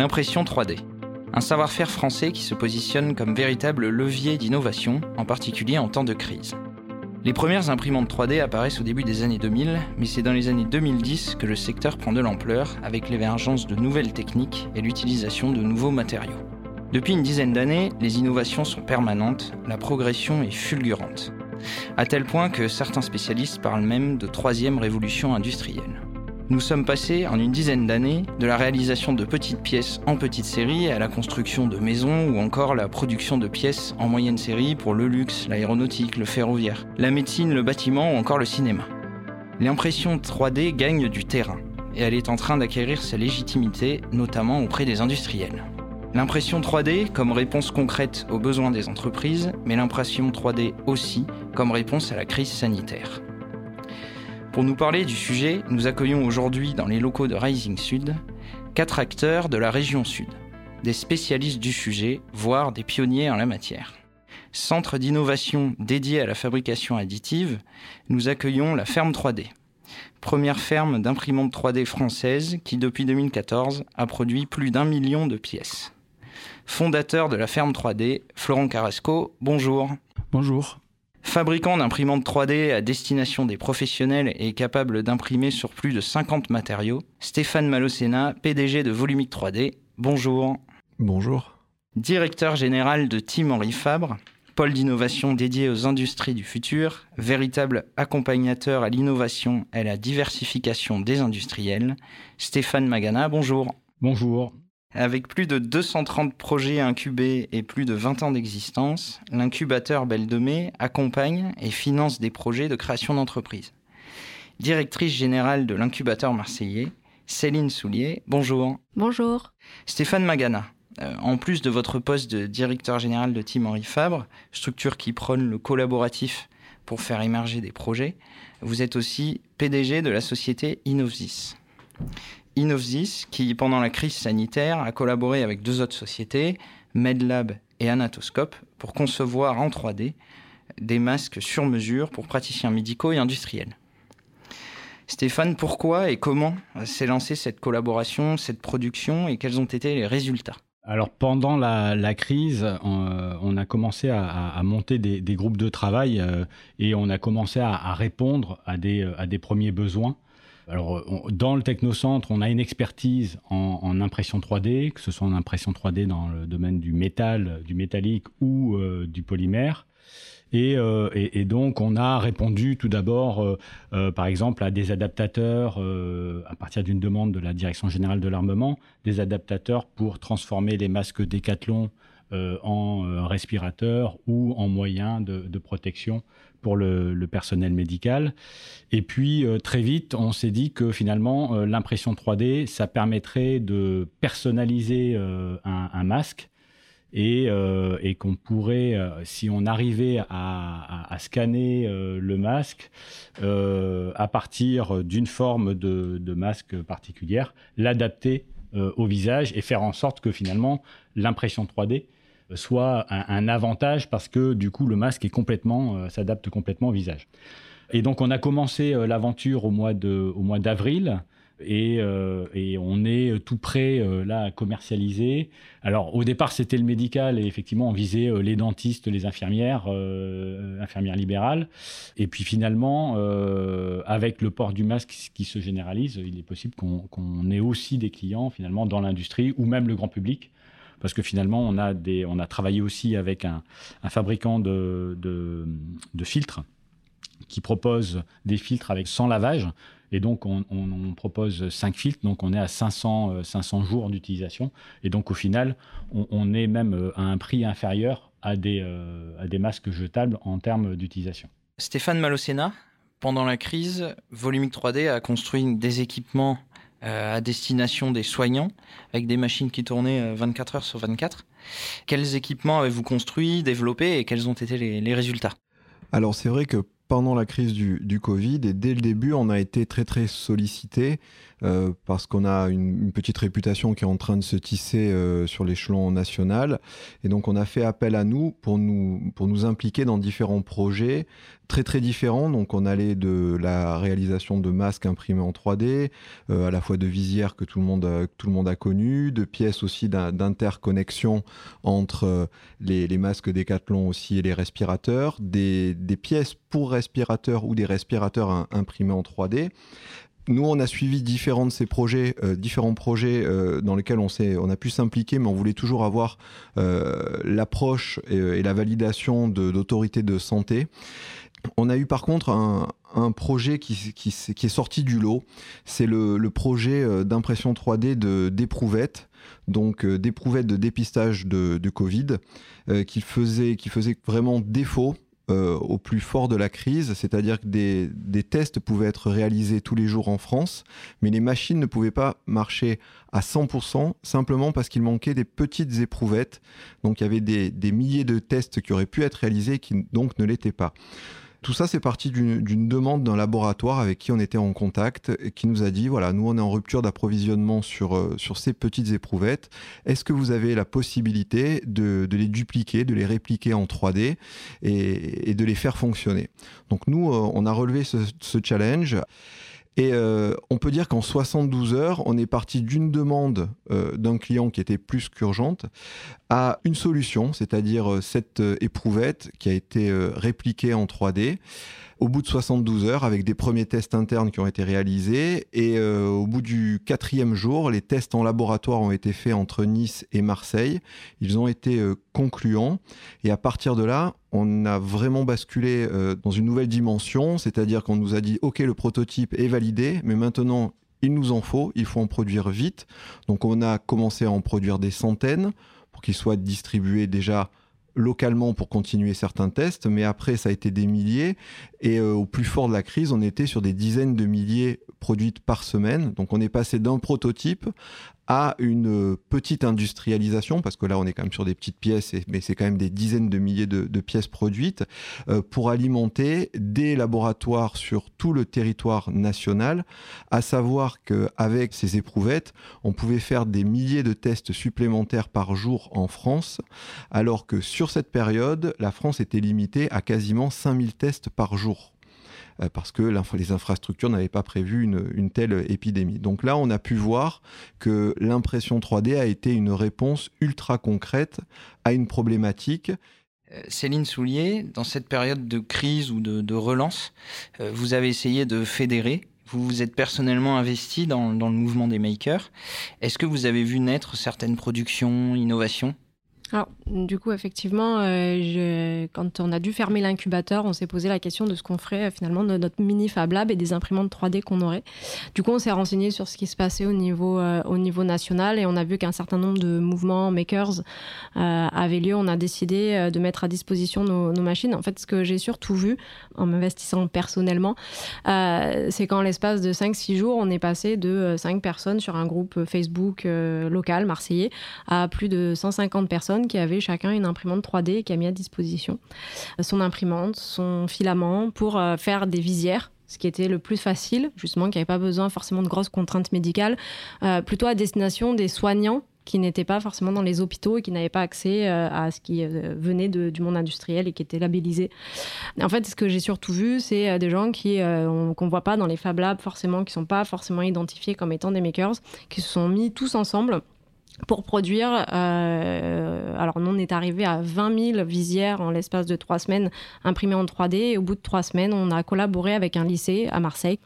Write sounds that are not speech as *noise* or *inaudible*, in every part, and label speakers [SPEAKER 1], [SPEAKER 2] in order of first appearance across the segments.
[SPEAKER 1] L'impression 3D. Un savoir-faire français qui se positionne comme véritable levier d'innovation, en particulier en temps de crise. Les premières imprimantes 3D apparaissent au début des années 2000, mais c'est dans les années 2010 que le secteur prend de l'ampleur avec l'émergence de nouvelles techniques et l'utilisation de nouveaux matériaux. Depuis une dizaine d'années, les innovations sont permanentes, la progression est fulgurante. À tel point que certains spécialistes parlent même de troisième révolution industrielle. Nous sommes passés en une dizaine d'années de la réalisation de petites pièces en petite série à la construction de maisons ou encore la production de pièces en moyenne série pour le luxe, l'aéronautique, le ferroviaire, la médecine, le bâtiment ou encore le cinéma. L'impression 3D gagne du terrain et elle est en train d'acquérir sa légitimité, notamment auprès des industriels. L'impression 3D comme réponse concrète aux besoins des entreprises, mais l'impression 3D aussi comme réponse à la crise sanitaire. Pour nous parler du sujet, nous accueillons aujourd'hui dans les locaux de Rising Sud quatre acteurs de la région Sud, des spécialistes du sujet, voire des pionniers en la matière. Centre d'innovation dédié à la fabrication additive, nous accueillons la Ferme 3D, première ferme d'imprimante 3D française qui depuis 2014 a produit plus d'un million de pièces. Fondateur de la Ferme 3D, Florent Carrasco, bonjour.
[SPEAKER 2] Bonjour.
[SPEAKER 1] Fabricant d'imprimantes 3D à destination des professionnels et capable d'imprimer sur plus de 50 matériaux, Stéphane Malocena, PDG de Volumic 3D. Bonjour.
[SPEAKER 2] Bonjour.
[SPEAKER 1] Directeur général de Team Henri Fabre, pôle d'innovation dédié aux industries du futur, véritable accompagnateur à l'innovation et à la diversification des industriels. Stéphane Magana, bonjour.
[SPEAKER 2] Bonjour.
[SPEAKER 1] Avec plus de 230 projets incubés et plus de 20 ans d'existence, l'incubateur Belle de Mai accompagne et finance des projets de création d'entreprises. Directrice générale de l'incubateur marseillais, Céline Soulier, bonjour.
[SPEAKER 3] Bonjour.
[SPEAKER 1] Stéphane Magana, euh, en plus de votre poste de directeur général de Team Henri Fabre, structure qui prône le collaboratif pour faire émerger des projets, vous êtes aussi PDG de la société Innovsis. Innovsis, qui pendant la crise sanitaire a collaboré avec deux autres sociétés, MedLab et Anatoscope, pour concevoir en 3D des masques sur mesure pour praticiens médicaux et industriels. Stéphane, pourquoi et comment s'est lancée cette collaboration, cette production et quels ont été les résultats?
[SPEAKER 2] Alors pendant la, crise, on, a commencé à, monter des, groupes de travail euh, et on a commencé à, répondre des, à des premiers besoins. Alors, dans le technocentre, on a une expertise en, impression 3D, que ce soit en impression 3D dans le domaine du métal, du métallique ou euh, du polymère. Euh, et, donc, on a répondu tout d'abord, euh, par exemple, à des adaptateurs, à partir d'une demande de la Direction générale de l'armement, des adaptateurs pour transformer les masques Décathlon en respirateurs ou en moyens de protection pour le, personnel médical. Et puis euh, très vite, on s'est dit que finalement, euh, l'impression 3D, ça permettrait de personnaliser euh, un, masque et, qu'on pourrait, si on arrivait à, scanner le masque à partir d'une forme de, de, masque particulière, l'adapter au visage et faire en sorte que finalement l'impression 3D soit un, avantage parce que du coup le masque euh, s'adapte complètement au visage. Et donc on a commencé euh, l'aventure au mois d'avril. Et, euh, on est tout prêt là à commercialiser. Alors au départ c'était le médical et effectivement on visait les dentistes, les infirmières, infirmières libérales. Et puis finalement avec le port du masque qui se généralise, il est possible qu'on ait aussi des clients finalement dans l'industrie ou même le grand public parce que finalement, on a, travaillé aussi avec un, fabricant de, filtres qui propose des filtres avec 100 lavages. Et donc, on, propose 5 filtres, donc on est à 500, 500 euh, jours d'utilisation. Et donc, au final, on, est même euh, à un prix inférieur à des, euh, à des masques jetables en termes d'utilisation.
[SPEAKER 1] Stéphane Malocena, pendant la crise, Volumic 3D a construit des équipements euh, à destination des soignants, avec des machines qui tournaient 24 euh, heures sur 24. Quels équipements avez-vous construits, développés et quels ont été les, résultats?
[SPEAKER 4] Alors c'est vrai que pendant la crise du, Covid et dès le début, on a été très très sollicité
[SPEAKER 3] euh, parce qu'on a une, petite réputation qui est en train de se tisser euh, sur l'échelon national. Et donc on a fait appel à nous pour nous, pour nous impliquer dans différents projets très très différents. Donc on allait de la réalisation de masques imprimés en 3D, euh, à la fois de visières que tout le monde a, tout le monde a de pièces aussi d'interconnexion entre les, masques Décathlon aussi et les respirateurs, des, des pièces pour respirateurs ou des respirateurs imprimés en 3D nous, on a suivi différents de ces projets, euh, différents projets euh, dans lesquels on, a pu s'impliquer, mais on voulait toujours avoir euh, l'approche et, la validation d'autorités de, santé. On a eu par contre un, projet qui, est sorti du lot. C'est le, projet d'impression 3D d'éprouvettes, donc d'éprouvettes de dépistage de, de Covid, qui faisait vraiment défaut euh, au plus fort de la crise, c'est-à-dire que des, tests pouvaient être réalisés tous les jours en France, mais les machines ne pouvaient pas marcher à 100% simplement parce qu'il manquait des petites éprouvettes. Donc il y avait des, des milliers de tests qui auraient pu être réalisés et qui donc ne l'étaient pas. Tout ça, c'est parti d'une demande d'un laboratoire avec qui on était en contact et qui nous a dit, voilà, nous, on est en rupture d'approvisionnement sur, euh, sur ces petites éprouvettes. Est-ce que vous avez la possibilité de, les dupliquer, de les répliquer en 3D et, de les faire fonctionner? Donc nous, euh, on a relevé ce challenge. Et euh, on peut dire qu'en 72 heures, on est parti d'une demande euh, d'un client qui était plus qu'urgente à une solution, c'est-à-dire euh, cette éprouvette qui a été répliquée en 3D au bout de 72 heures avec des premiers tests internes qui ont été réalisés. Et euh, au bout du quatrième jour, les tests en laboratoire ont été faits entre Nice et Marseille. Ils ont été euh, concluants. Et à partir de là, on a vraiment basculé euh, dans une nouvelle dimension, c'est-à-dire qu'on nous a dit, OK, le prototype est validé, mais maintenant, il nous en faut, il faut en produire vite. Donc on a commencé à en produire des centaines pour qu'ils soient distribués déjà localement pour continuer certains tests, mais après ça a été des milliers et euh, au plus fort de la crise, on était sur des dizaines de milliers produites par semaine. Donc on est passé d'un prototype à une petite industrialisation, parce que là on est quand même sur des petites pièces, mais c'est quand même des dizaines de milliers de, pièces produites, euh, pour alimenter des laboratoires sur tout le territoire national, à savoir qu'avec ces éprouvettes, on pouvait faire des milliers de tests supplémentaires par jour en France, alors que sur cette période, la France était limitée à quasiment 5000 tests par jour. Euh, parce que les infrastructures n'avaient pas prévu une, telle épidémie. Donc là, on a pu voir que l'impression 3D a été une réponse ultra concrète à une problématique.
[SPEAKER 1] Euh, Céline Soulier, dans cette période de crise ou de, relance, euh, vous avez essayé de fédérer vous vous êtes personnellement investi dans, dans, le mouvement des makers. Est-ce que vous avez vu naître certaines productions, innovations?
[SPEAKER 4] Alors, du coup, effectivement, euh, quand on a dû fermer l'incubateur, on s'est posé la question de ce qu'on ferait euh, finalement de notre mini Fab Lab et des imprimantes 3D qu'on aurait. Du coup, on s'est renseigné sur ce qui se passait au niveau, euh, national et on a vu qu'un certain nombre de mouvements makers avaient lieu. On a décidé de mettre à disposition nos, nos machines. En fait, ce que j'ai surtout vu en m'investissant personnellement, c'est qu'en l'espace de 5-6 jours, on est passé de 5 personnes sur un groupe Facebook local marseillais à plus de 150 personnes qui avaient chacun une imprimante 3D qui a mis à disposition son imprimante, son filament pour euh, faire des visières ce qui était le plus facile, justement, qui n'avait pas besoin forcément de grosses contraintes médicales, euh, plutôt à destination des soignants qui n'étaient pas forcément dans les hôpitaux et qui n'avaient pas accès euh, à ce qui venait du monde industriel et qui était labellisé. En fait, ce que j'ai surtout vu, c'est des gens qui qu'on ne voit pas dans les Fab Labs forcément, qui ne sont pas forcément identifiés comme étant des makers, qui se sont mis tous ensemble pour produire. Euh, alors, nous, on est arrivé à 20 000 visières en l'espace de trois semaines imprimées en 3D. Et au bout de trois semaines, on a collaboré avec un lycée à Marseille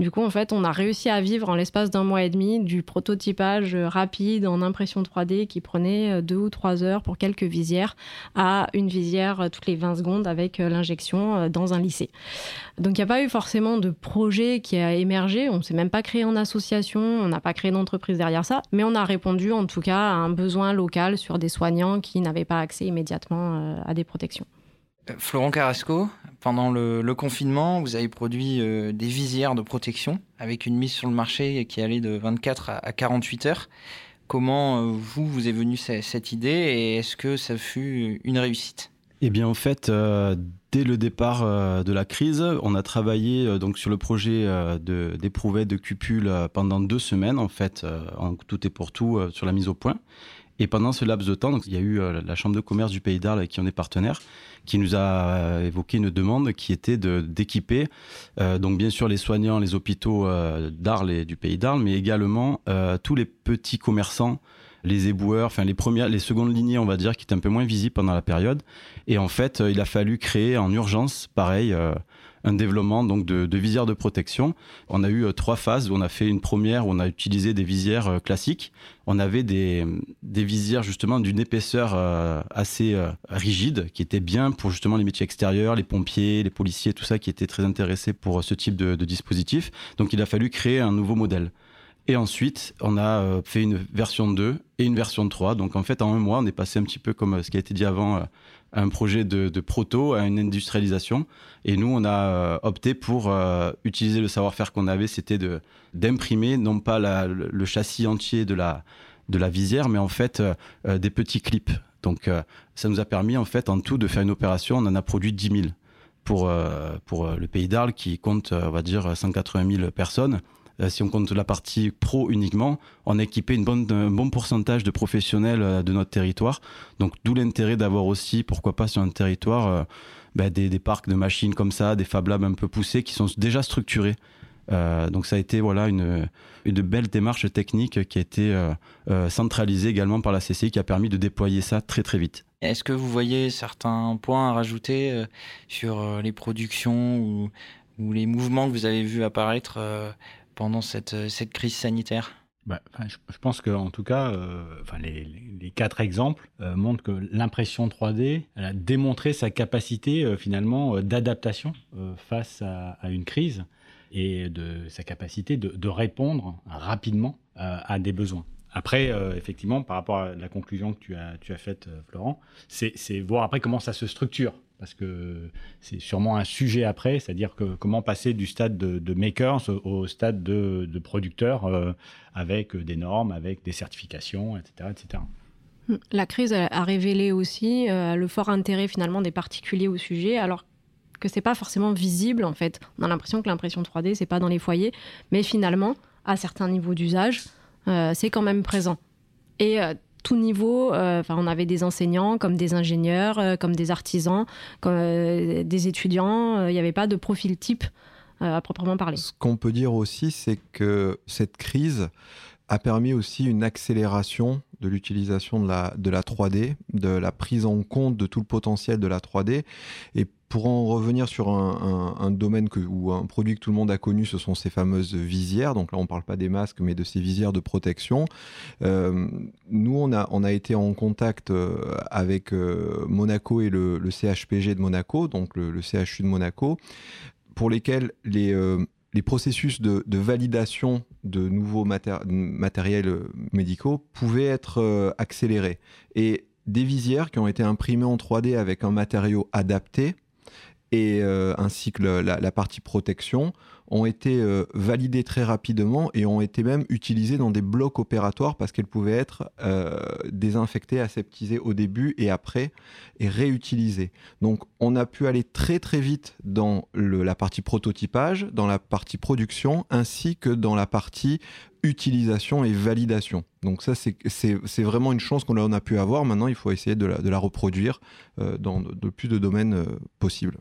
[SPEAKER 4] du coup, en fait, on a réussi à vivre en l'espace d'un mois et demi du prototypage rapide en impression 3D qui prenait euh, deux ou trois heures pour quelques visières à une visière euh, toutes les 20 secondes avec euh, l'injection dans un lycée. Donc, il n'y a pas eu forcément de projet qui a émergé. On ne s'est même pas créé en association, on n'a pas créé d'entreprise derrière ça, mais on a répondu en tout cas à un besoin local sur des soignants qui n'avaient pas accès immédiatement à des protections.
[SPEAKER 1] Florent Carrasco, pendant le, confinement, vous avez produit euh, des visières de protection avec une mise sur le marché qui allait de 24 à, 48 heures. Comment euh, vous, vous est venue cette, idée et est-ce que ça fut une réussite?
[SPEAKER 5] Eh bien, en fait, euh, dès le départ de la crise, on a travaillé donc sur le projet d'éprouver de, cupules pendant deux semaines en fait, en tout et pour tout sur la mise au point. Et pendant ce laps de temps, donc, il y a eu la Chambre de commerce du Pays d'Arles qui on est partenaire, qui nous a évoqué une demande qui était d'équiper, donc bien sûr les soignants, les hôpitaux d'Arles et du Pays d'Arles, mais également tous les petits commerçants les éboueurs, enfin les premières, les secondes lignées, on va dire, qui étaient un peu moins visibles pendant la période. Et en fait, euh, il a fallu créer en urgence, pareil, euh, un développement donc de, visières de protection. On a eu euh, trois phases. On a fait une première où on a utilisé des visières classiques. On avait des, visières justement d'une épaisseur assez rigide, qui était bien pour justement les métiers extérieurs, les pompiers, les policiers, tout ça, qui étaient très intéressés pour ce type de, de dispositif. Donc il a fallu créer un nouveau modèle. Et ensuite, on a euh, fait une version 2 et une version 3. Donc en fait, en un mois, on est passé un petit peu comme euh, ce qui a été dit avant, euh, un projet de, proto, à une industrialisation. Et nous, on a opté pour utiliser le savoir-faire qu'on avait, c'était de d'imprimer non pas le, châssis entier de la de la visière, mais en fait des petits clips. Donc ça nous a permis en fait en tout de faire une opération. On en a produit 10 000 pour pour le pays d'Arles qui compte, on va dire, 180 000 personnes. Euh, si on compte la partie pro uniquement, on a équipé une bonne, un bon pourcentage de professionnels euh, de notre territoire. Donc d'où l'intérêt d'avoir aussi, pourquoi pas sur un territoire, euh, bah, des, des, parcs de machines comme ça, des Fab Labs un peu poussés qui sont déjà structurés. Donc ça a été voilà une, une belle démarche technique qui a été centralisée également par la CCI qui a permis de déployer ça très très vite.
[SPEAKER 1] Est-ce que vous voyez certains points à rajouter sur les productions ou, ou, les mouvements que vous avez vus apparaître pendant cette, euh, cette crise sanitaire
[SPEAKER 2] bah, je, pense qu'en tout cas, euh, enfin, les, les, quatre exemples euh, montrent que l'impression 3D elle a démontré sa capacité finalement d'adaptation face à, à, une crise et de sa capacité de, de répondre rapidement à des besoins. Après, effectivement, par rapport à la conclusion que tu as, tu as faite, Florent, c'est voir après comment ça se structure parce que c'est sûrement un sujet après, c'est-à-dire que comment passer du stade de, makers au stade de, de producteurs euh, avec des normes, avec des certifications, etc. etc.
[SPEAKER 4] La crise a révélé aussi euh, le fort intérêt finalement des particuliers au sujet, alors que c'est pas forcément visible en fait. On a l'impression que l'impression 3D c'est pas dans les foyers, mais finalement à certains niveaux d'usage, euh, c'est quand même présent. Et tout niveau. Euh, enfin, on avait des enseignants, comme des ingénieurs, euh, comme des artisans, comme euh, des étudiants. Il n'y avait pas de profil type à proprement parler.
[SPEAKER 3] Ce qu'on peut dire aussi, c'est que cette crise a permis aussi une accélération de l'utilisation de la, de la 3D, de la prise en compte de tout le potentiel de la 3D. Et pour en revenir sur un, domaine que, ou un produit que tout le monde a connu, ce sont ces fameuses visières. Donc là, on ne parle pas des masques, mais de ces visières de protection. Euh, nous, on a, été en contact euh, avec euh, Monaco et le, CHPG de Monaco, donc le, CHU de Monaco, pour lesquels les, les processus de, validation de nouveaux matériels médicaux pouvaient être accélérés. Et des visières qui ont été imprimées en 3D avec un matériau adapté euh, ainsi que la, partie protection ont été euh, validées très rapidement et ont été même utilisées dans des blocs opératoires parce qu'elles pouvaient être euh, désinfectées, aseptisées au début et après et réutilisées. Donc on a pu aller très très vite dans la partie prototypage, dans la partie production ainsi que dans la partie utilisation et validation. Donc ça, c'est vraiment une chance qu'on a, pu avoir. Maintenant, il faut essayer de la, reproduire dans de, plus de domaines possibles.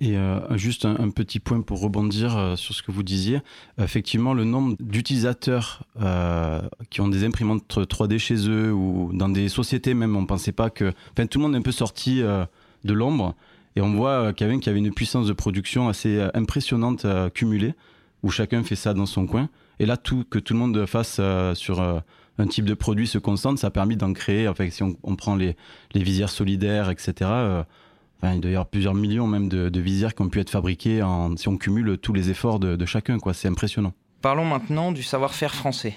[SPEAKER 5] Et euh, juste un, petit point pour rebondir euh, sur ce que vous disiez. Effectivement, le nombre d'utilisateurs euh, qui ont des imprimantes 3D chez eux ou dans des sociétés même, on ne pensait pas que... Enfin, tout le monde est un peu sorti de l'ombre et on voit qu'il y avait une puissance de production assez impressionnante cumulée où chacun fait ça dans son coin. Et là, tout, que tout le monde fasse sur un type de produit se concentre, ça a permis d'en créer. Enfin, si on, prend les, visières solidaires, etc., Il doit y avoir plusieurs millions même de, visières qui ont pu être fabriquées si on cumule tous les efforts de, chacun. C'est impressionnant.
[SPEAKER 1] Parlons maintenant du savoir-faire français,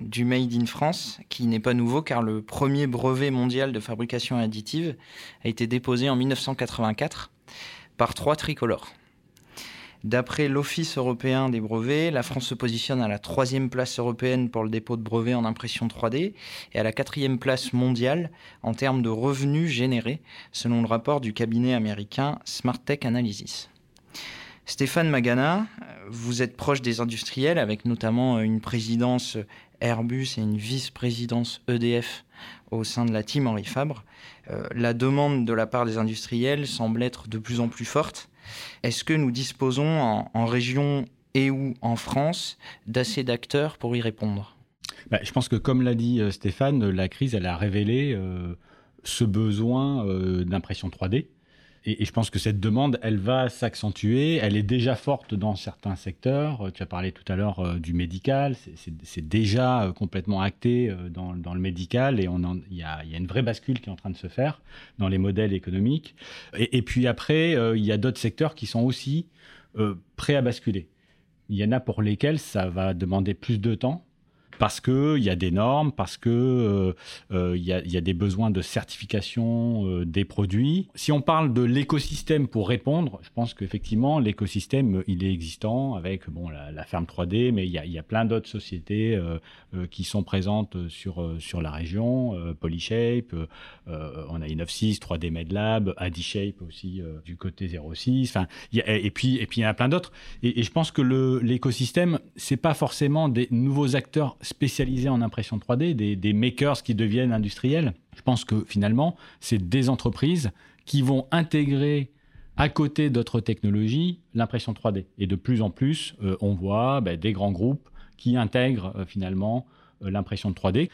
[SPEAKER 1] du Made in France, qui n'est pas nouveau car le premier brevet mondial de fabrication additive a été déposé en 1984 par trois tricolores. D'après l'Office européen des brevets, la France se positionne à la troisième place européenne pour le dépôt de brevets en impression 3D et à la quatrième place mondiale en termes de revenus générés, selon le rapport du cabinet américain Smart Tech Analysis. Stéphane Magana, vous êtes proche des industriels avec notamment une présidence Airbus et une vice-présidence EDF au sein de la team Henri Fabre. Euh, la demande de la part des industriels semble être de plus en plus forte. Est-ce que nous disposons en, région et ou en France d'assez d'acteurs pour y répondre?
[SPEAKER 2] Bah, Je pense que comme l'a dit euh, Stéphane, la crise a révélé euh, ce besoin d'impression 3D et, je pense que cette demande, elle va s'accentuer. Elle est déjà forte dans certains secteurs. Euh, tu as parlé tout à l'heure euh, du médical. C'est déjà euh, complètement acté dans, le médical et il y, a, une vraie bascule qui est en train de se faire dans les modèles économiques. Et, puis après, il y a d'autres secteurs qui sont aussi prêts à basculer. Il y en a pour lesquels ça va demander plus de temps parce qu'il y a des normes, parce qu'il euh, euh, y, a, des besoins de certification euh, des produits. Si on parle de l'écosystème pour répondre, je pense qu'effectivement, l'écosystème, il est existant avec bon, la, ferme 3D, mais il y a, plein d'autres sociétés qui sont présentes sur, sur la région. Polyshape, on a Innovsys, 3D MedLab, AdiShape aussi du côté 06. Enfin, et, puis, et puis, il y en a plein d'autres. Et, et, je pense que l'écosystème, c'est pas forcément des nouveaux acteurs spécialisés en impression 3D, des, makers qui deviennent industriels. Je pense que finalement, c'est des entreprises qui vont intégrer à côté d'autres technologies l'impression 3D. Et de plus en plus, euh, on voit ben, des grands groupes qui intègrent euh, finalement euh, l'impression 3D.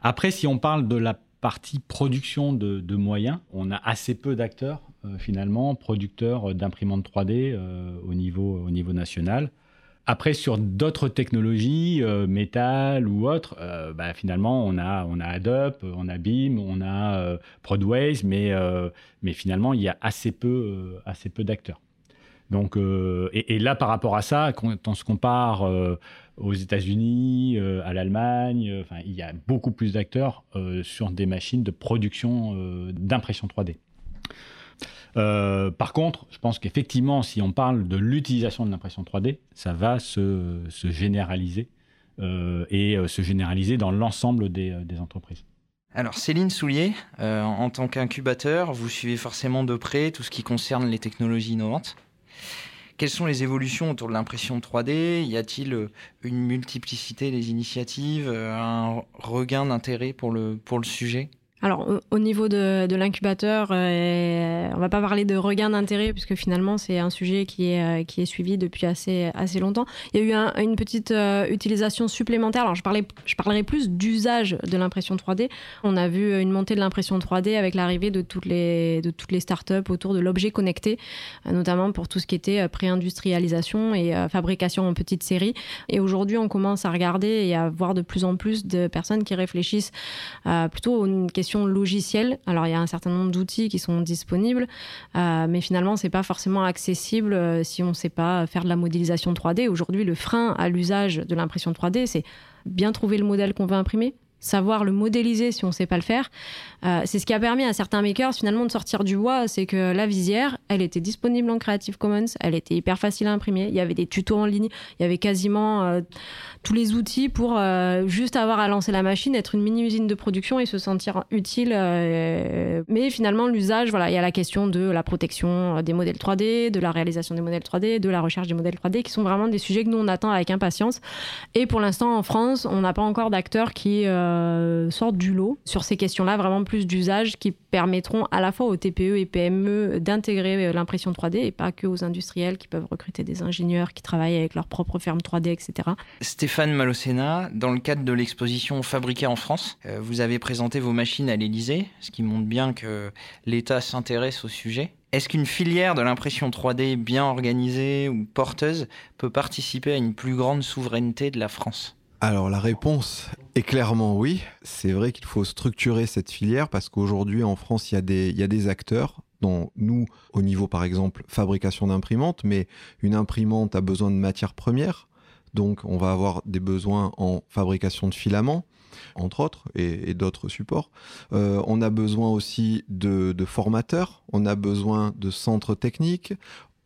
[SPEAKER 2] Après, si on parle de la partie production de, moyens, on a assez peu d'acteurs finalement, producteurs d'imprimantes 3D au, niveau, au niveau national. Après, sur d'autres technologies, euh, métal ou autres, euh, bah, finalement, on a, on a Adobe, on a BIM, on a euh, Prodways, mais, mais finalement, il y a assez peu, assez peu d'acteurs. Donc, et, là, par rapport à ça, quand on se compare aux États-Unis, à l'Allemagne, il y a beaucoup plus d'acteurs sur des machines de production d'impression 3D. Euh, par contre, je pense qu'effectivement, si on parle de l'utilisation de l'impression 3D, ça va se, généraliser euh, et euh, se généraliser dans l'ensemble des, entreprises.
[SPEAKER 1] Alors Céline Soulier, en tant qu'incubateur, vous suivez forcément de près tout ce qui concerne les technologies innovantes. Quelles sont les évolutions autour de l'impression 3D Y a-t-il une multiplicité des initiatives, un regain d'intérêt pour le, pour le sujet?
[SPEAKER 4] Alors, au niveau de, l'incubateur, euh, on va pas parler de regain d'intérêt, puisque finalement, c'est un sujet qui est, euh, qui est suivi depuis assez, assez longtemps. Il y a eu une petite euh, utilisation supplémentaire. Alors, je, parlais, je parlerai plus d'usage de l'impression 3D. On a vu une montée de l'impression 3D avec l'arrivée de toutes les, de toutes les startups autour de l'objet connecté, notamment pour tout ce qui était pré-industrialisation et fabrication en petite série. Et aujourd'hui, on commence à regarder et à voir de plus en plus de personnes qui réfléchissent plutôt aux une question logicielle. Alors il y a un certain nombre d'outils qui sont disponibles, euh, mais finalement c'est pas forcément accessible euh, si on ne sait pas faire de la modélisation 3D. Aujourd'hui, le frein à l'usage de l'impression 3D, c'est bien trouver le modèle qu'on veut imprimer, savoir le modéliser si on ne sait pas le faire. Euh, c'est ce qui a permis à certains makers finalement de sortir du bois, c'est que la visière, elle était disponible en Creative Commons, elle était hyper facile à imprimer, il y avait des tutos en ligne, il y avait quasiment euh, tous les outils pour euh, juste avoir à lancer la machine, être une mini usine de production et se sentir utile. mais finalement, l'usage, voilà, il y a la question de la protection des modèles 3D, de la réalisation des modèles 3D, de la recherche des modèles 3D, qui sont vraiment des sujets que nous on attend avec impatience. Et pour l'instant, en France, on n'a pas encore d'acteurs qui sortent du lot sur ces questions-là, vraiment plus d'usages qui permettront à la fois aux TPE et PME d'intégrer euh, l'impression 3D et pas que aux industriels qui peuvent recruter des ingénieurs qui travaillent avec leur propre ferme 3D, etc.
[SPEAKER 1] Stéphane Malocena, dans le cadre de l'exposition Fabriquée en France, euh, vous avez présenté vos machines à l'Elysée, ce qui montre bien que l'État s'intéresse au sujet. Est-ce qu'une filière de l'impression 3D bien organisée ou porteuse peut participer à une plus grande souveraineté de la France?
[SPEAKER 3] Alors la réponse est clairement oui. C'est vrai qu'il faut structurer cette filière parce qu'aujourd'hui en France, il y, a des, y a des acteurs dont nous, au niveau par exemple fabrication d'imprimantes, mais une imprimante a besoin de matières premières. Donc on va avoir des besoins en fabrication de filaments, entre autres, et, d'autres supports. Euh, on a besoin aussi de, formateurs, on a besoin de centres techniques,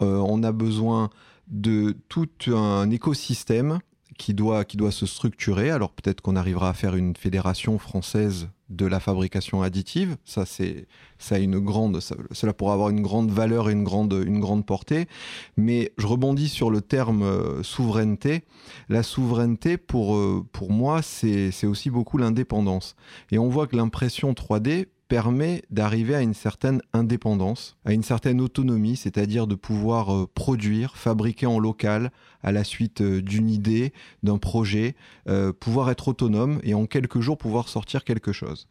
[SPEAKER 3] euh, on a besoin de tout un écosystème qui doit, qui doit se structurer. Alors peut-être qu'on arrivera à faire une fédération française de la fabrication additive. Ça, c'est, ça a une grande, cela pourra avoir une grande valeur et une grande, une grande portée. Mais je rebondis sur le terme euh, souveraineté. La souveraineté, pour, euh, pour moi, c'est, c'est aussi beaucoup l'indépendance. Et on voit que l'impression 3D permet d'arriver à une certaine indépendance, à une certaine autonomie, c'est-à-dire de pouvoir euh, produire, fabriquer en local à la suite euh, d'une idée, d'un projet, euh, pouvoir être autonome et en quelques jours pouvoir sortir quelque chose.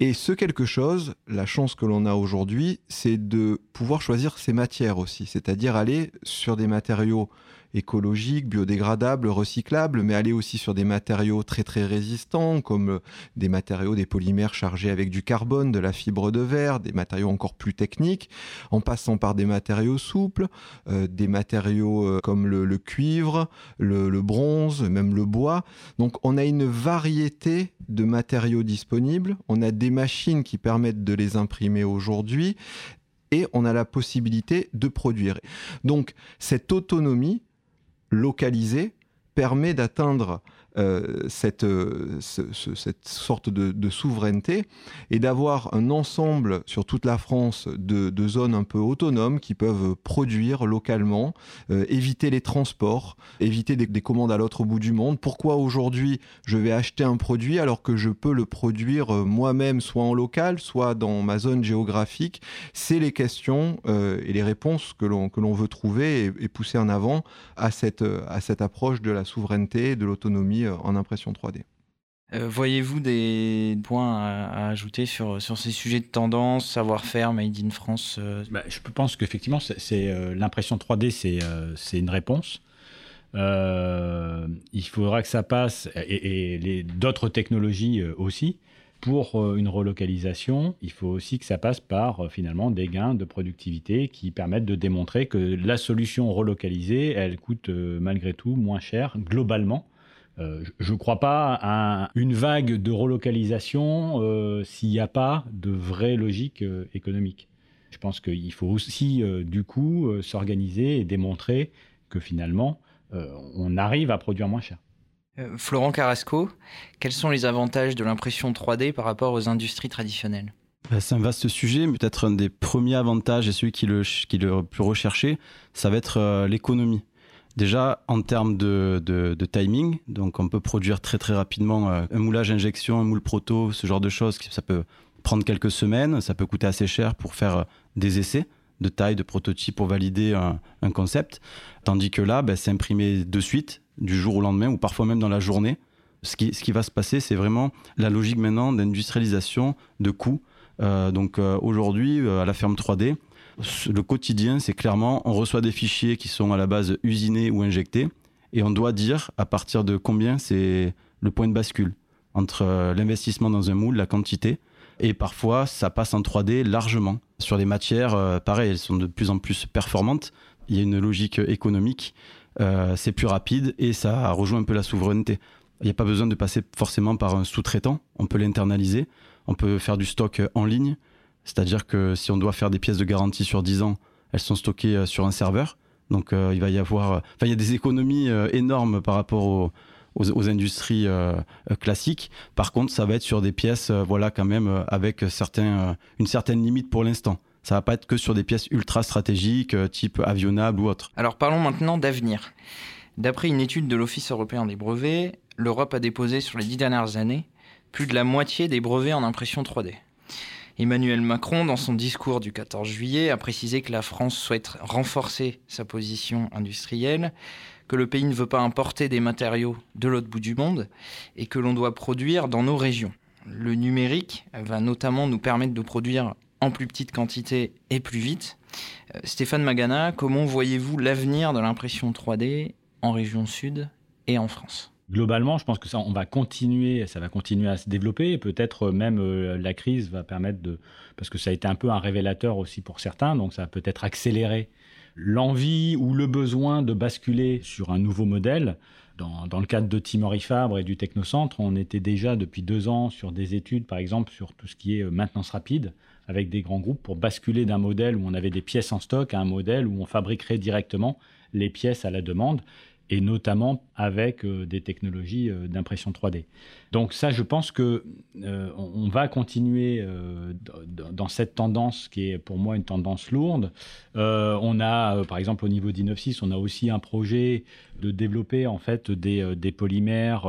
[SPEAKER 3] Et ce quelque chose, la chance que l'on a aujourd'hui, c'est de pouvoir choisir ses matières aussi, c'est-à-dire aller sur des matériaux écologiques, biodégradables, recyclables, mais aller aussi sur des matériaux très très résistants, comme euh, des matériaux, des polymères chargés avec du carbone, de la fibre de verre, des matériaux encore plus techniques, en passant par des matériaux souples, euh, des matériaux euh, comme le, cuivre, le, le, bronze, même le bois. Donc on a une variété de matériaux disponibles, on a des machines qui permettent de les imprimer aujourd'hui et on a la possibilité de produire. Donc cette autonomie, localisé permet d'atteindre euh, cette, euh, cette sorte de, souveraineté et d'avoir un ensemble sur toute la France de, zones un peu autonomes qui peuvent produire localement, euh, éviter les transports, éviter des, commandes à l'autre bout du monde. Pourquoi aujourd'hui je vais acheter un produit alors que je peux le produire moi-même, soit en local, soit dans ma zone géographique? C'est les questions et les réponses que l'on veut trouver et, pousser en avant à cette, à cette approche de la souveraineté, de l'autonomie euh, en impression 3D.
[SPEAKER 1] Euh, voyez-vous des points à, ajouter sur, sur ces sujets de tendance, savoir-faire, Made in France euh
[SPEAKER 2] bah, Je pense qu'effectivement, c'est, l'impression 3D, c'est, une réponse. il faudra que ça passe, et, les, d'autres technologies aussi. Pour une relocalisation, il faut aussi que ça passe par finalement des gains de productivité qui permettent de démontrer que la solution relocalisée, elle coûte malgré tout moins cher globalement euh, je ne crois pas à une vague de relocalisation euh, s'il n'y a pas de vraie logique euh, économique. Je pense qu'il faut aussi, du coup, s'organiser et démontrer que finalement, on arrive à produire moins cher.
[SPEAKER 1] Florent Carrasco, quels sont les avantages de l'impression 3D par rapport aux industries traditionnelles?
[SPEAKER 5] C'est un vaste sujet, mais peut-être un des premiers avantages et celui qui est le, qui est le plus recherché, ça va être l'économie. Déjà, en termes de, timing, donc on peut produire très très rapidement euh, un moulage injection, un moule proto, ce genre de choses. Ça peut prendre quelques semaines, ça peut coûter assez cher pour faire euh, des essais de taille, de prototype pour valider un, concept. Tandis que là, ben, c'est imprimé de suite, du jour au lendemain, ou parfois même dans la journée. Ce qui, ce qui va se passer, c'est vraiment la logique maintenant d'industrialisation de coûts. Euh, donc aujourd'hui, à la ferme 3D, le quotidien, c'est clairement, on reçoit des fichiers qui sont à la base usinés ou injectés, et on doit dire à partir de combien c'est le point de bascule entre euh, l'investissement dans un moule, la quantité, et parfois ça passe en 3D largement. Sur les matières, euh, pareil, elles sont de plus en plus performantes, il y a une logique économique, euh, c'est plus rapide et ça rejoint un peu la souveraineté. Il n'y a pas besoin de passer forcément par un sous-traitant, on peut l'internaliser, on peut faire du stock en ligne, c'est-à-dire que si on doit faire des pièces de garantie sur 10 ans, elles sont stockées euh, sur un serveur. Donc euh, il va y avoir, euh, enfin il y a des économies énormes par rapport aux, industries classiques. Par contre, ça va être sur des pièces, voilà quand même avec certains, une certaine limite pour l'instant. Ça va pas être que sur des pièces ultra stratégiques, type avionnable ou autre.
[SPEAKER 1] Alors parlons maintenant d'avenir. D'après une étude de l'Office européen des brevets, l'Europe a déposé sur les dix dernières années plus de la moitié des brevets en impression 3D. Emmanuel Macron, dans son discours du 14 juillet, a précisé que la France souhaite renforcer sa position industrielle, que le pays ne veut pas importer des matériaux de l'autre bout du monde et que l'on doit produire dans nos régions. Le numérique va notamment nous permettre de produire en plus petite quantité et plus vite. Euh, Stéphane Magana, comment voyez-vous l'avenir de l'impression 3D en région sud et en France?
[SPEAKER 2] Globalement, je pense que ça, on va continuer, ça va continuer à se développer. Peut-être même euh, la crise va permettre de, parce que ça a été un peu un révélateur aussi pour certains, donc ça va peut-être accélérer l'envie ou le besoin de basculer sur un nouveau modèle. Dans, dans, le cadre de Timory Fabre et du Technocentre, on était déjà depuis deux ans sur des études, par exemple, sur tout ce qui est euh, maintenance rapide, avec des grands groupes pour basculer d'un modèle où on avait des pièces en stock à un modèle où on fabriquerait directement les pièces à la demande et notamment avec euh, des technologies euh, d'impression 3D. Donc ça, je pense que euh, on va continuer dans cette tendance qui est pour moi une tendance lourde. on a, par exemple, au niveau d'Innovsys, on a aussi un projet de développer en fait des, des polymères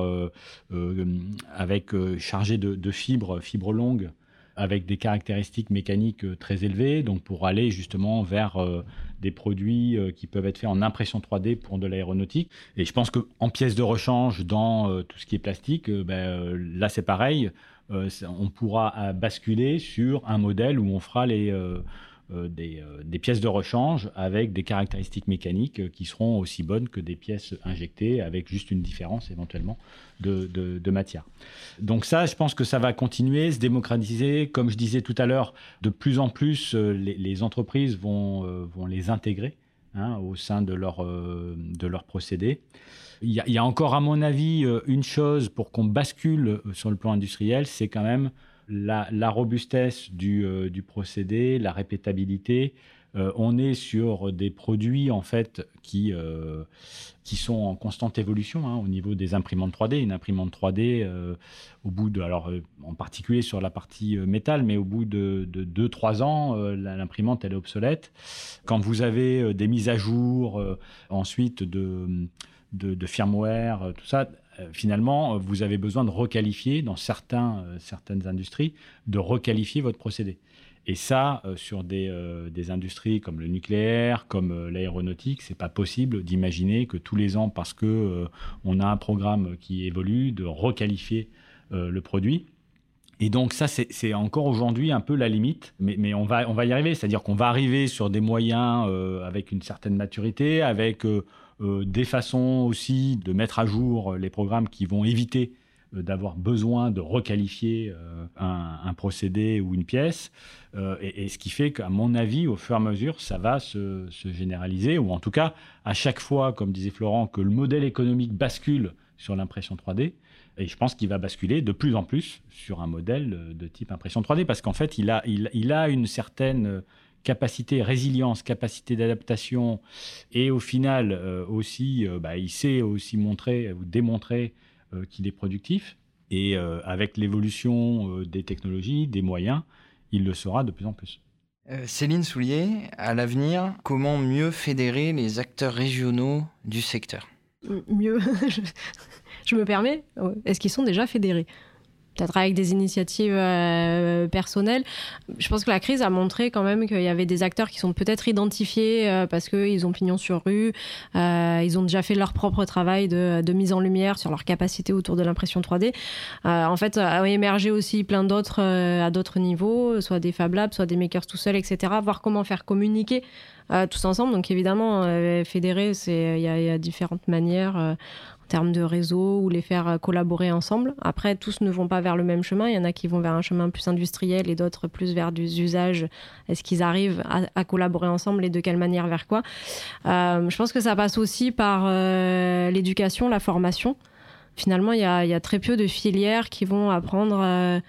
[SPEAKER 2] avec chargés de, de fibres, fibres longues avec des caractéristiques mécaniques euh, très élevées, donc pour aller justement vers euh, des produits euh, qui peuvent être faits en impression 3D pour de l'aéronautique. Et je pense qu'en pièces de rechange, dans tout ce qui est plastique, ben, là c'est pareil, on pourra basculer sur un modèle où on fera les euh, euh, des, pièces de rechange avec des caractéristiques mécaniques euh, qui seront aussi bonnes que des pièces injectées avec juste une différence éventuellement de, matière. Donc ça, je pense que ça va continuer, se démocratiser. Comme je disais tout à l'heure, de plus en plus, les, entreprises vont, les intégrer hein, au sein de leur, de leur procédé. Il y, a, encore, à mon avis, une chose pour qu'on bascule sur le plan industriel, c'est quand même la, robustesse euh, du, procédé, la répétabilité. Euh, on est sur des produits en fait qui, euh, qui sont en constante évolution hein, au niveau des imprimantes 3D. Une imprimante 3D, au bout de, alors en particulier sur la partie métal, mais au bout de 2-3 ans, l'imprimante elle est obsolète. Quand vous avez des mises à jour, ensuite de, de firmware, tout ça, finalement, euh, vous avez besoin de requalifier, dans certains, euh, certaines industries, de requalifier votre procédé. Et ça, sur des, industries comme le nucléaire, comme l'aéronautique, c'est pas possible d'imaginer que tous les ans, parce que on a un programme qui évolue, de requalifier le produit. Et donc ça, c'est encore aujourd'hui un peu la limite, mais, mais, on, va, on va y arriver. C'est-à-dire qu'on va arriver sur des moyens avec une certaine maturité, avec euh, des façons aussi de mettre à jour les programmes qui vont éviter euh, d'avoir besoin de requalifier euh, un, procédé ou une pièce. et, ce qui fait qu'à mon avis, au fur et à mesure, ça va se, généraliser, ou en tout cas, à chaque fois, comme disait Florent, que le modèle économique bascule sur l'impression 3D, et je pense qu'il va basculer de plus en plus sur un modèle de type impression 3D, parce qu'en fait, il a, il a une certaine capacité résilience, capacité d'adaptation, et au final euh, aussi, euh, bah, il sait aussi montrer ou démontrer euh, qu'il est productif. Et avec l'évolution des technologies, des moyens, il le sera de plus en plus.
[SPEAKER 1] Céline Soulier, à l'avenir, comment mieux fédérer les acteurs régionaux du secteur?
[SPEAKER 4] Mieux, *laughs* je me permets, est-ce qu'ils sont déjà fédérés? Peut-être avec des initiatives euh, personnelles. Je pense que la crise a montré quand même qu'il y avait des acteurs qui sont peut-être identifiés euh, parce qu'ils ont pignon sur rue, euh, ils ont déjà fait leur propre travail de, mise en lumière sur leur capacité autour de l'impression 3D. en fait, a émergé aussi plein d'autres à d'autres niveaux, soit des Fab Labs, soit des makers tout seuls, etc. Voir comment faire communiquer tous ensemble. Donc évidemment, fédérer, il y, a différentes manières termes de réseau ou les faire euh, collaborer ensemble. Après, tous ne vont pas vers le même chemin. Il y en a qui vont vers un chemin plus industriel et d'autres plus vers des usages. Est-ce qu'ils arrivent à, collaborer ensemble et de quelle manière, vers quoi? Euh, Je pense que ça passe aussi par euh, l'éducation, la formation. Finalement, il y, a, il y, a, très peu de filières qui vont apprendre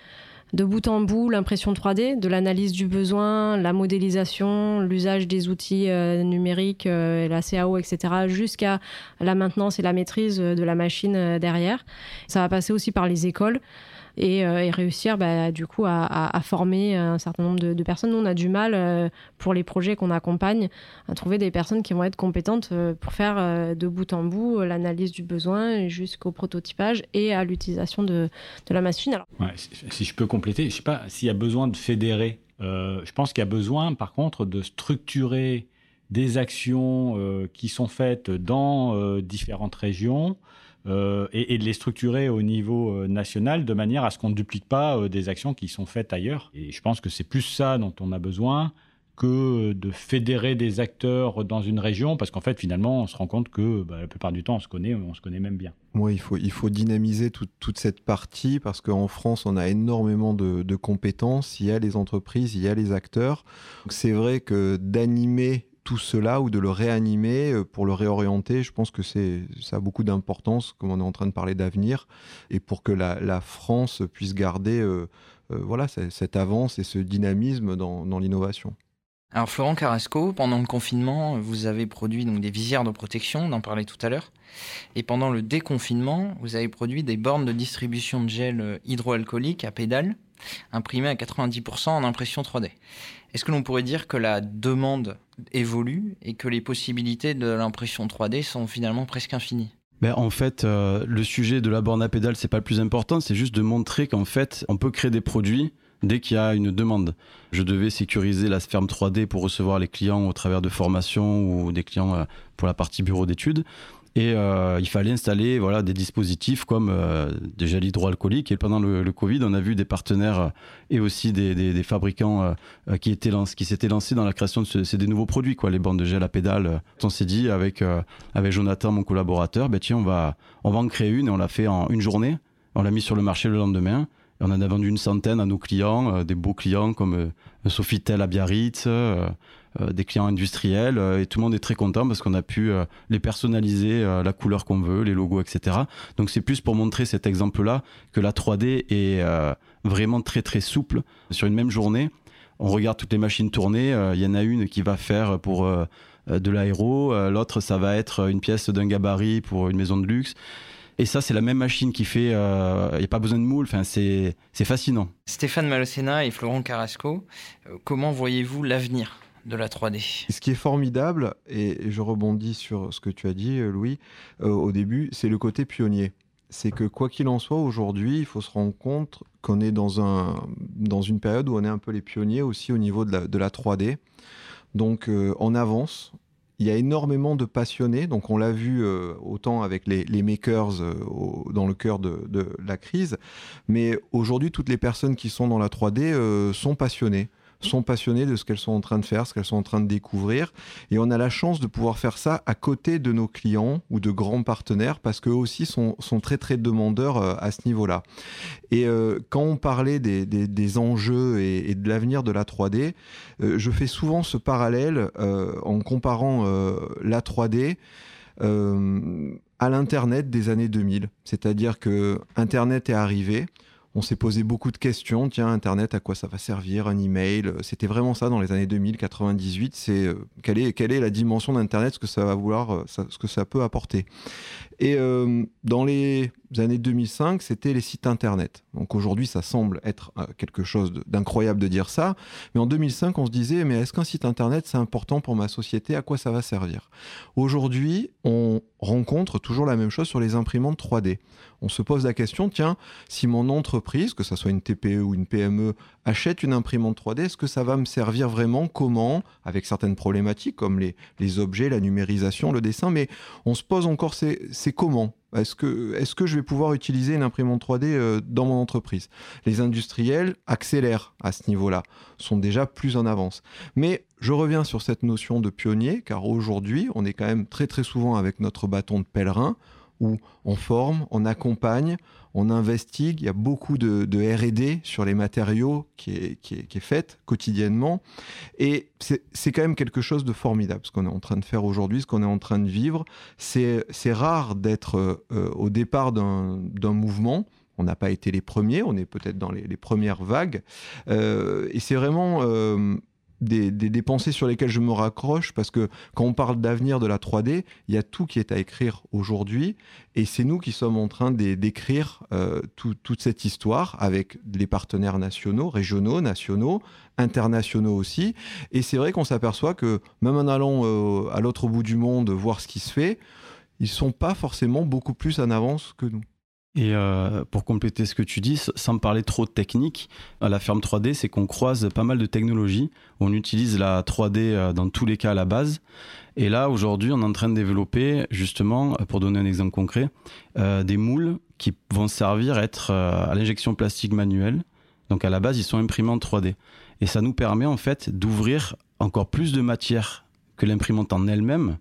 [SPEAKER 4] de bout en bout l'impression 3D, de l'analyse du besoin, la modélisation, l'usage des outils euh, numériques, euh, la CAO, etc., jusqu'à la maintenance et la maîtrise de la machine euh, derrière. Ça va passer aussi par les écoles. Euh, et, réussir bah, du coup à, former un certain nombre de, personnes. Nous, on a du mal euh, pour les projets qu'on accompagne à trouver des personnes qui vont être compétentes euh, pour faire de bout en bout l'analyse du besoin jusqu'au prototypage et à l'utilisation de, la machine.
[SPEAKER 2] Si, je peux compléter, je ne sais pas s'il y a besoin de fédérer. je pense qu'il y a besoin, par contre, de structurer des actions qui sont faites dans différentes régions euh, et, de les structurer au niveau euh, national de manière à ce qu'on ne duplique pas euh, des actions qui sont faites ailleurs. Et je pense que c'est plus ça dont on a besoin que de fédérer des acteurs dans une région, parce qu'en fait, finalement, on se rend compte que bah, la plupart du temps, on se connaît, on se connaît même bien.
[SPEAKER 3] Oui, il faut, il faut dynamiser toute cette partie, parce qu'en France, on a énormément de, de, compétences, il y a les entreprises, il y a les acteurs. C'est vrai que d'animer tout cela ou de le réanimer euh, pour le réorienter. Je pense que c'est ça a beaucoup d'importance, comme on est en train de parler d'avenir, et pour que la, France puisse garder euh, euh, voilà cette avance et ce dynamisme dans l'innovation.
[SPEAKER 1] Alors Florent Carrasco, pendant le confinement, vous avez produit donc des visières de protection, on en parlait tout à l'heure. Et pendant le déconfinement, vous avez produit des bornes de distribution de gel hydroalcoolique à pédales, imprimées à 90% en impression 3D. Est-ce que l'on pourrait dire que la demande évolue et que les possibilités de l'impression 3D sont finalement presque infinies?
[SPEAKER 5] Ben, en fait, euh, le sujet de la borne à pédales, c'est pas le plus important, c'est juste de montrer qu'en fait, on peut créer des produits dès qu'il y a une demande. Je devais sécuriser la ferme 3D pour recevoir les clients au travers de formations ou des clients euh, pour la partie bureau d'études. Et euh, il fallait installer voilà, des dispositifs comme euh, des gels hydroalcooliques. Et pendant le, Covid, on a vu des partenaires et aussi des, fabricants qui, étaient qui s'étaient lancés dans la création de ces des nouveaux produits, quoi, les bandes de gel à pédales. On s'est dit avec, avec Jonathan, mon collaborateur, ben, tiens, on va, on va en créer une et on l'a fait en une journée. On l'a mis sur le marché le lendemain on en a vendu une centaine à nos clients, euh, des beaux clients comme euh, Sofitel à Biarritz, euh, des clients industriels, et tout le monde est très content parce qu'on a pu les personnaliser, la couleur qu'on veut, les logos, etc. Donc c'est plus pour montrer cet exemple-là que la 3D est vraiment très très souple sur une même journée. On regarde toutes les machines tourner, il y en a une qui va faire pour de l'aéro, l'autre ça va être une pièce d'un gabarit pour une maison de luxe. Et ça, c'est la même machine qui fait. Il euh, n'y a pas besoin de moule. Enfin, c'est fascinant.
[SPEAKER 1] Stéphane Malocena et Florent Carrasco, euh, comment voyez-vous l'avenir? De la 3D
[SPEAKER 3] Ce qui est formidable, et je rebondis sur ce que tu as dit, euh, Louis, au début, c'est le côté pionnier. C'est que quoi qu'il en soit, aujourd'hui, il faut se rendre compte qu'on est dans, un, dans une période où on est un peu les pionniers aussi au niveau de la, de la 3D. Donc on avance, il y a énormément de passionnés, donc on l'a vu euh, autant avec les, makers euh, dans le cœur de, la crise, mais aujourd'hui toutes les personnes qui sont dans la 3D euh, sont passionnées sont passionnés de ce qu'elles sont en train de faire, ce qu'elles sont en train de découvrir. Et on a la chance de pouvoir faire ça à côté de nos clients ou de grands partenaires parce qu'eux aussi sont, très très demandeurs euh, à ce niveau-là. Et euh, quand on parlait des, des, enjeux et, de l'avenir de la 3D, euh, je fais souvent ce parallèle en comparant la 3D à l'Internet des années 2000. C'est-à-dire que Internet est arrivé, on s'est posé beaucoup de questions. Tiens, Internet, à quoi ça va servir? Un email? C'était vraiment ça dans les années 2000, 98. C'est euh, quelle, est, quelle est la dimension d'Internet, ce que ça va vouloir, euh, ce que ça peut apporter. Et euh, dans les années 2005, c'était les sites Internet. Donc aujourd'hui, ça semble être quelque chose d'incroyable de dire ça. Mais en 2005, on se disait, mais est-ce qu'un site Internet, c'est important pour ma société? À quoi ça va servir? Aujourd'hui, on rencontre toujours la même chose sur les imprimantes 3D on se pose la question, tiens, si mon entreprise, que ce soit une TPE ou une PME, achète une imprimante 3D, est-ce que ça va me servir vraiment? Comment? Avec certaines problématiques comme les, objets, la numérisation, le dessin, mais on se pose encore, c'est comment? Est-ce que, est que je vais pouvoir utiliser une imprimante 3D euh, dans mon entreprise? Les industriels accélèrent à ce niveau-là, sont déjà plus en avance. Mais je reviens sur cette notion de pionnier, car aujourd'hui, on est quand même très très souvent avec notre bâton de pèlerin où on forme, on accompagne, on investigue. Il y a beaucoup de, RD sur les matériaux qui est, qui est, faite quotidiennement. Et c'est quand même quelque chose de formidable, ce qu'on est en train de faire aujourd'hui, ce qu'on est en train de vivre. C'est rare d'être euh, au départ d'un mouvement. On n'a pas été les premiers, on est peut-être dans les, premières vagues. Euh, et c'est vraiment euh, des, pensées sur lesquelles je me raccroche parce que quand on parle d'avenir de la 3D, il y a tout qui est à écrire aujourd'hui et c'est nous qui sommes en train d'écrire euh, toute cette histoire avec les partenaires nationaux, régionaux, nationaux, internationaux aussi. Et c'est vrai qu'on s'aperçoit que même en allant euh, à l'autre bout du monde voir ce qui se fait, ils sont pas forcément beaucoup plus en avance que nous.
[SPEAKER 5] Et euh, pour compléter ce que tu dis, sans parler trop de technique, à la ferme 3D, c'est qu'on croise pas mal de technologies. On utilise la 3D euh, dans tous les cas à la base. Et là, aujourd'hui, on est en train de développer, justement, pour donner un exemple concret, euh, des moules qui vont servir à à l'injection plastique manuelle. Donc à la base, ils sont imprimés en 3D. Et ça nous permet en fait d'ouvrir encore plus de matière que l'imprimante en elle-même,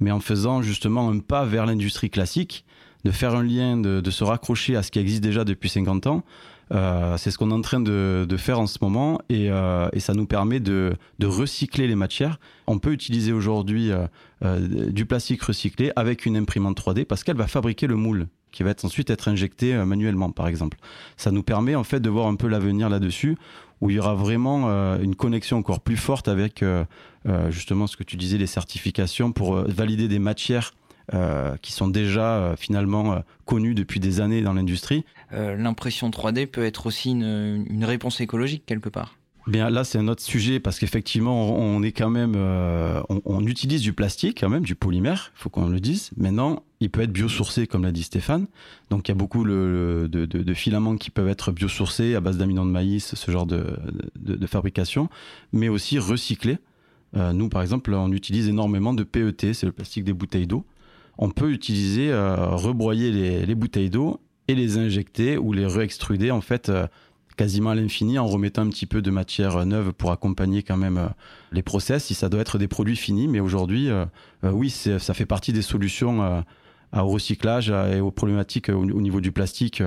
[SPEAKER 5] mais en faisant justement un pas vers l'industrie classique de faire un lien, de, se raccrocher à ce qui existe déjà depuis 50 ans. Euh, c'est ce qu'on est en train de, faire en ce moment euh, et, ça nous permet de, recycler les matières. On peut utiliser aujourd'hui euh, du plastique recyclé avec une imprimante 3D parce qu'elle va fabriquer le moule qui va ensuite être injecté manuellement par exemple. Ça nous permet en fait de voir un peu l'avenir là-dessus où il y aura vraiment une connexion encore plus forte avec justement ce que tu disais, les certifications pour valider des matières qui sont déjà finalement connues depuis des années dans l'industrie.
[SPEAKER 1] L'impression 3D peut être aussi une réponse écologique quelque part.
[SPEAKER 5] Bien là, c'est un autre sujet parce qu'effectivement, on, est quand même, euh, on, utilise du plastique quand même, du polymère. Il faut qu'on le dise. Maintenant, il peut être biosourcé, comme l'a dit Stéphane. Donc, il y a beaucoup de, filaments qui peuvent être biosourcés à base d'amidon de maïs, ce genre de, fabrication, mais aussi recyclés. Euh, nous, par exemple, on utilise énormément de PET, c'est le plastique des bouteilles d'eau. On peut utiliser, euh, rebroyer les, les bouteilles d'eau et les injecter ou les réextruder en fait quasiment à l'infini en remettant un petit peu de matière neuve pour accompagner quand même euh, les process si ça doit être des produits finis. Mais aujourd'hui, euh, euh, oui, ça fait partie des solutions au recyclage et aux problématiques au, niveau du plastique.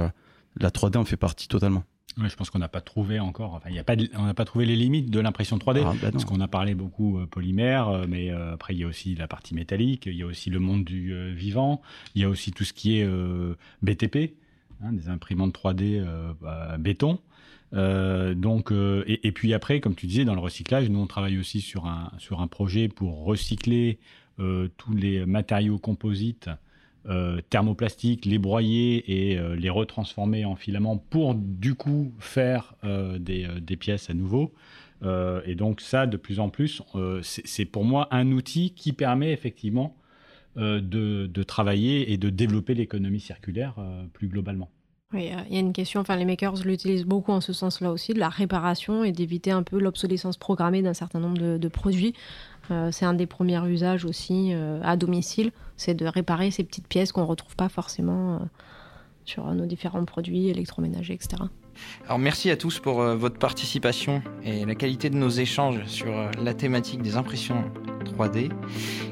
[SPEAKER 5] La 3D en fait partie totalement.
[SPEAKER 2] Oui, je pense qu'on n'a pas trouvé encore, enfin, y a pas on n'a pas trouvé les limites de l'impression 3D. Ah, bah parce qu'on a parlé beaucoup polymère, mais après, il y a aussi la partie métallique, il y a aussi le monde du vivant, il y a aussi tout ce qui est BTP, hein, des imprimantes 3D bah, béton. Euh, donc, euh, et, puis après, comme tu disais, dans le recyclage, nous on travaille aussi sur un, sur un projet pour recycler euh, tous les matériaux composites thermoplastiques, les broyer et les retransformer en filaments pour du coup faire des, des, pièces à nouveau. et donc ça, de plus en plus, c'est pour moi un outil qui permet effectivement de, de, travailler et de développer l'économie circulaire plus globalement.
[SPEAKER 4] Oui, il y a une question, enfin les makers l'utilisent beaucoup en ce sens-là aussi, de la réparation et d'éviter un peu l'obsolescence programmée d'un certain nombre de, produits. Euh, c'est un des premiers usages aussi euh, à domicile, c'est de réparer ces petites pièces qu'on ne retrouve pas forcément euh, sur nos différents produits électroménagers, etc.
[SPEAKER 1] Alors merci à tous pour votre participation et la qualité de nos échanges sur la thématique des impressions 3D,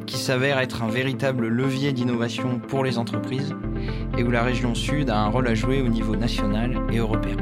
[SPEAKER 1] qui s'avère être un véritable levier d'innovation pour les entreprises et où la région sud a un rôle à jouer au niveau national et européen.